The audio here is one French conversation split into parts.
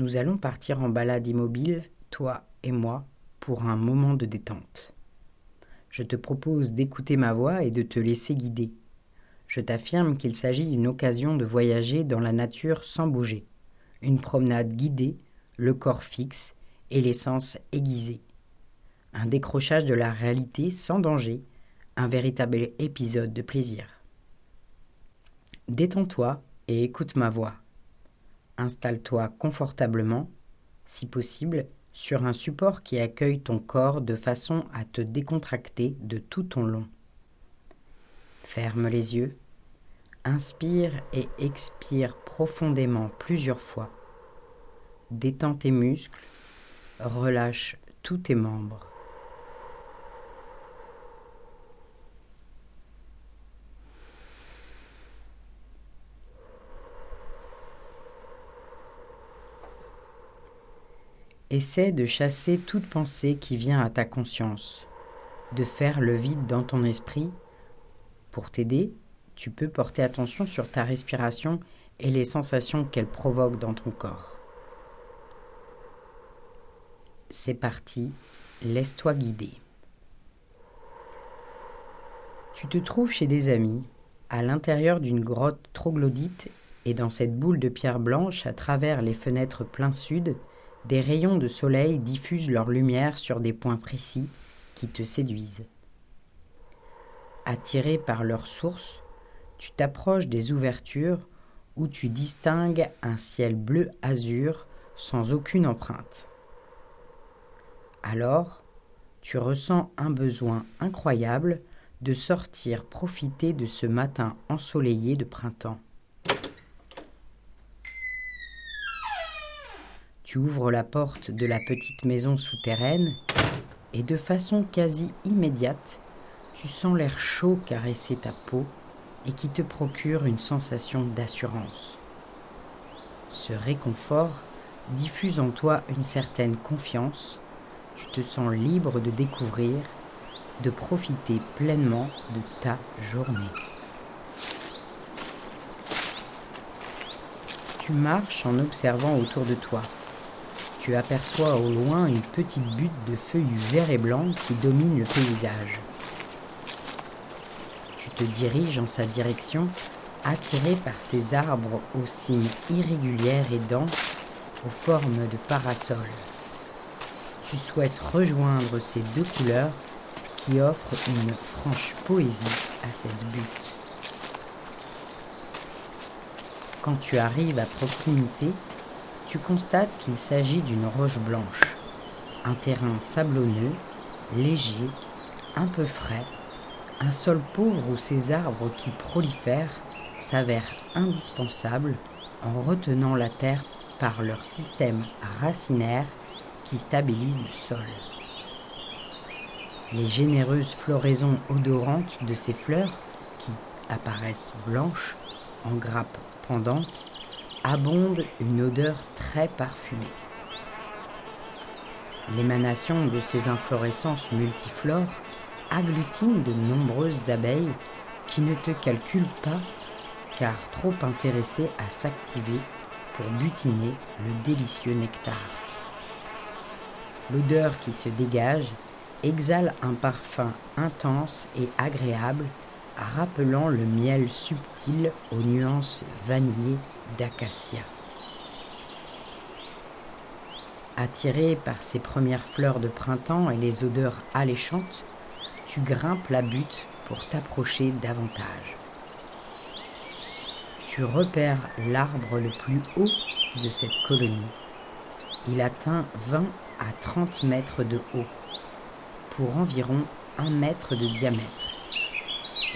Nous allons partir en balade immobile, toi et moi, pour un moment de détente. Je te propose d'écouter ma voix et de te laisser guider. Je t'affirme qu'il s'agit d'une occasion de voyager dans la nature sans bouger, une promenade guidée, le corps fixe et l'essence aiguisée. Un décrochage de la réalité sans danger, un véritable épisode de plaisir. Détends-toi et écoute ma voix. Installe-toi confortablement, si possible, sur un support qui accueille ton corps de façon à te décontracter de tout ton long. Ferme les yeux, inspire et expire profondément plusieurs fois. Détends tes muscles, relâche tous tes membres. Essaie de chasser toute pensée qui vient à ta conscience, de faire le vide dans ton esprit. Pour t'aider, tu peux porter attention sur ta respiration et les sensations qu'elle provoque dans ton corps. C'est parti, laisse-toi guider. Tu te trouves chez des amis, à l'intérieur d'une grotte troglodyte et dans cette boule de pierre blanche à travers les fenêtres plein sud, des rayons de soleil diffusent leur lumière sur des points précis qui te séduisent. Attiré par leur source, tu t'approches des ouvertures où tu distingues un ciel bleu azur sans aucune empreinte. Alors, tu ressens un besoin incroyable de sortir profiter de ce matin ensoleillé de printemps. Tu ouvres la porte de la petite maison souterraine et de façon quasi immédiate, tu sens l'air chaud caresser ta peau et qui te procure une sensation d'assurance. Ce réconfort diffuse en toi une certaine confiance, tu te sens libre de découvrir, de profiter pleinement de ta journée. Tu marches en observant autour de toi tu aperçois au loin une petite butte de feuilles vert et blanc qui domine le paysage. Tu te diriges en sa direction, attiré par ces arbres aux cimes irrégulières et denses, aux formes de parasols. Tu souhaites rejoindre ces deux couleurs qui offrent une franche poésie à cette butte. Quand tu arrives à proximité, tu constates qu'il s'agit d'une roche blanche, un terrain sablonneux, léger, un peu frais, un sol pauvre où ces arbres qui prolifèrent s'avèrent indispensables en retenant la terre par leur système racinaire qui stabilise le sol. Les généreuses floraisons odorantes de ces fleurs, qui apparaissent blanches, en grappes pendantes, abonde une odeur très parfumée. L'émanation de ces inflorescences multiflores agglutine de nombreuses abeilles qui ne te calculent pas car trop intéressées à s'activer pour butiner le délicieux nectar. L'odeur qui se dégage exhale un parfum intense et agréable rappelant le miel subtil aux nuances vanillées d'acacia. Attiré par ces premières fleurs de printemps et les odeurs alléchantes, tu grimpes la butte pour t'approcher davantage. Tu repères l'arbre le plus haut de cette colonie. Il atteint 20 à 30 mètres de haut, pour environ 1 mètre de diamètre.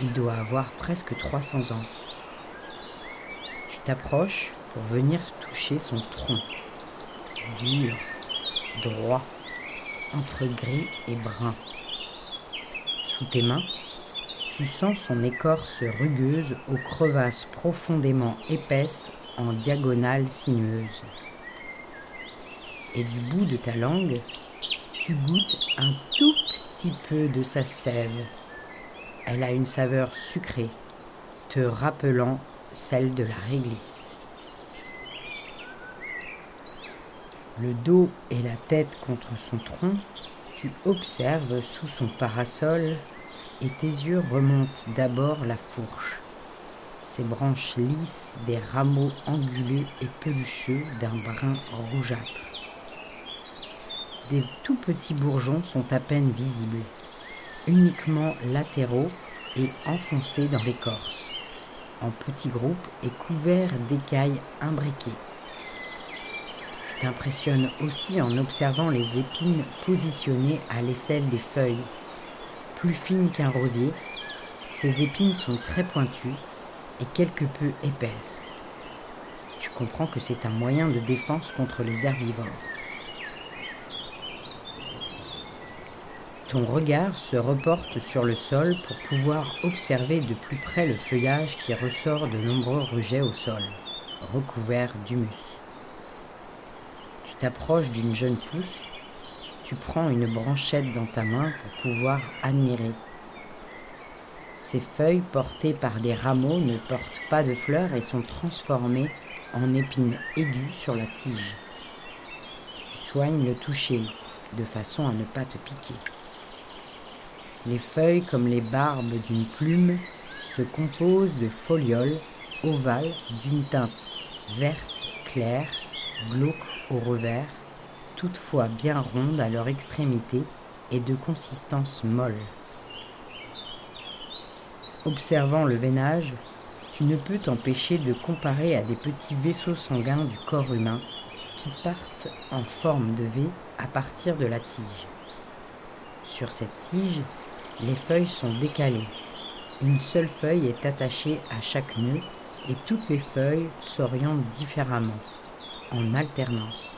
Il doit avoir presque 300 ans. Tu t'approches pour venir toucher son tronc, dur, droit, entre gris et brun. Sous tes mains, tu sens son écorce rugueuse aux crevasses profondément épaisses en diagonale sinueuse. Et du bout de ta langue, tu goûtes un tout petit peu de sa sève elle a une saveur sucrée, te rappelant celle de la réglisse. le dos et la tête contre son tronc, tu observes sous son parasol et tes yeux remontent d'abord la fourche, ses branches lisses des rameaux anguleux et pelucheux d'un brun rougeâtre. Des tout petits bourgeons sont à peine visibles, uniquement latéraux et enfoncés dans l'écorce, en petits groupes et couverts d'écailles imbriquées. Tu t'impressionnes aussi en observant les épines positionnées à l'aisselle des feuilles. Plus fines qu'un rosier, ces épines sont très pointues et quelque peu épaisses. Tu comprends que c'est un moyen de défense contre les herbivores. Ton regard se reporte sur le sol pour pouvoir observer de plus près le feuillage qui ressort de nombreux rejets au sol, recouverts d'humus. Tu t'approches d'une jeune pousse, tu prends une branchette dans ta main pour pouvoir admirer. Ces feuilles portées par des rameaux ne portent pas de fleurs et sont transformées en épines aiguës sur la tige. Tu soignes le toucher de façon à ne pas te piquer. Les feuilles, comme les barbes d'une plume, se composent de folioles ovales d'une teinte verte claire, glauque au revers, toutefois bien rondes à leur extrémité et de consistance molle. Observant le veinage, tu ne peux t'empêcher de comparer à des petits vaisseaux sanguins du corps humain qui partent en forme de V à partir de la tige. Sur cette tige, les feuilles sont décalées. Une seule feuille est attachée à chaque nœud et toutes les feuilles s'orientent différemment, en alternance.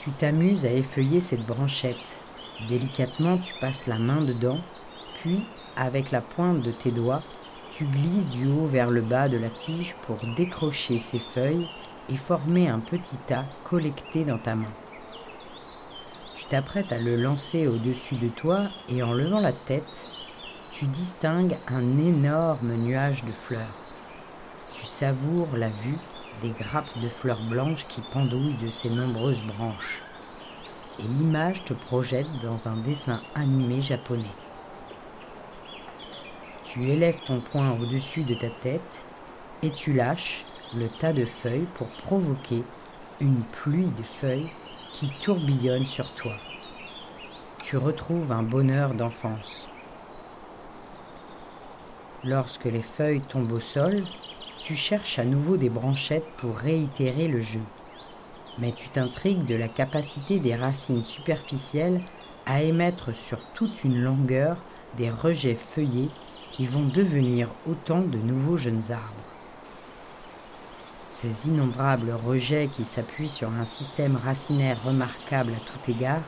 Tu t'amuses à effeuiller cette branchette. Délicatement, tu passes la main dedans, puis, avec la pointe de tes doigts, tu glisses du haut vers le bas de la tige pour décrocher ces feuilles et former un petit tas collecté dans ta main t'apprêtes à le lancer au-dessus de toi et en levant la tête, tu distingues un énorme nuage de fleurs. Tu savoures la vue des grappes de fleurs blanches qui pendouillent de ces nombreuses branches. Et l'image te projette dans un dessin animé japonais. Tu élèves ton poing au-dessus de ta tête et tu lâches le tas de feuilles pour provoquer une pluie de feuilles qui tourbillonne sur toi. Tu retrouves un bonheur d'enfance. Lorsque les feuilles tombent au sol, tu cherches à nouveau des branchettes pour réitérer le jeu. Mais tu t'intrigues de la capacité des racines superficielles à émettre sur toute une longueur des rejets feuillés qui vont devenir autant de nouveaux jeunes arbres. Ces innombrables rejets qui s'appuient sur un système racinaire remarquable à tout égard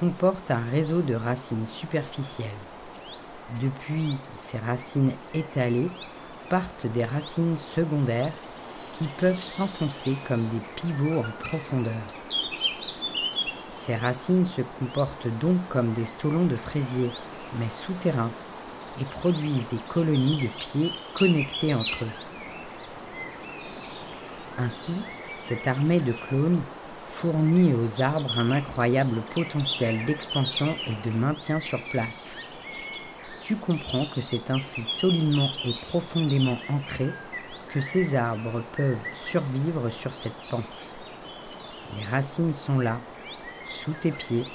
comportent un réseau de racines superficielles. Depuis ces racines étalées partent des racines secondaires qui peuvent s'enfoncer comme des pivots en profondeur. Ces racines se comportent donc comme des stolons de fraisier, mais souterrains, et produisent des colonies de pieds connectés entre eux. Ainsi, cette armée de clones fournit aux arbres un incroyable potentiel d'expansion et de maintien sur place. Tu comprends que c'est ainsi solidement et profondément ancré que ces arbres peuvent survivre sur cette pente. Les racines sont là, sous tes pieds,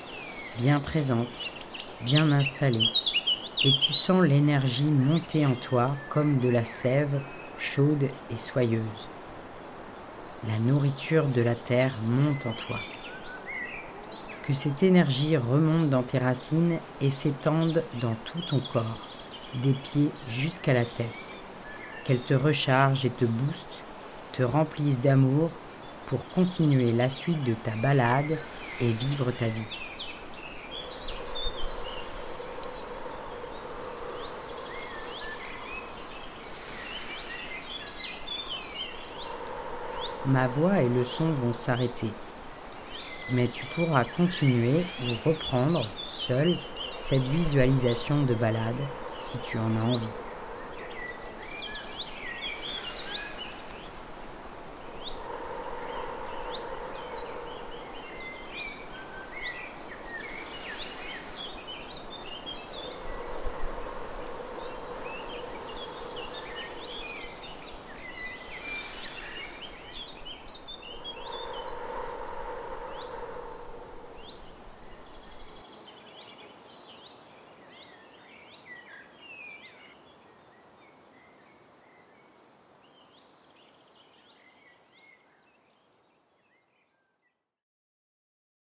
bien présentes, bien installées, et tu sens l'énergie monter en toi comme de la sève chaude et soyeuse la nourriture de la terre monte en toi. Que cette énergie remonte dans tes racines et s'étende dans tout ton corps, des pieds jusqu'à la tête. Qu'elle te recharge et te booste, te remplisse d'amour pour continuer la suite de ta balade et vivre ta vie. Ma voix et le son vont s'arrêter. Mais tu pourras continuer ou reprendre seul cette visualisation de balade si tu en as envie.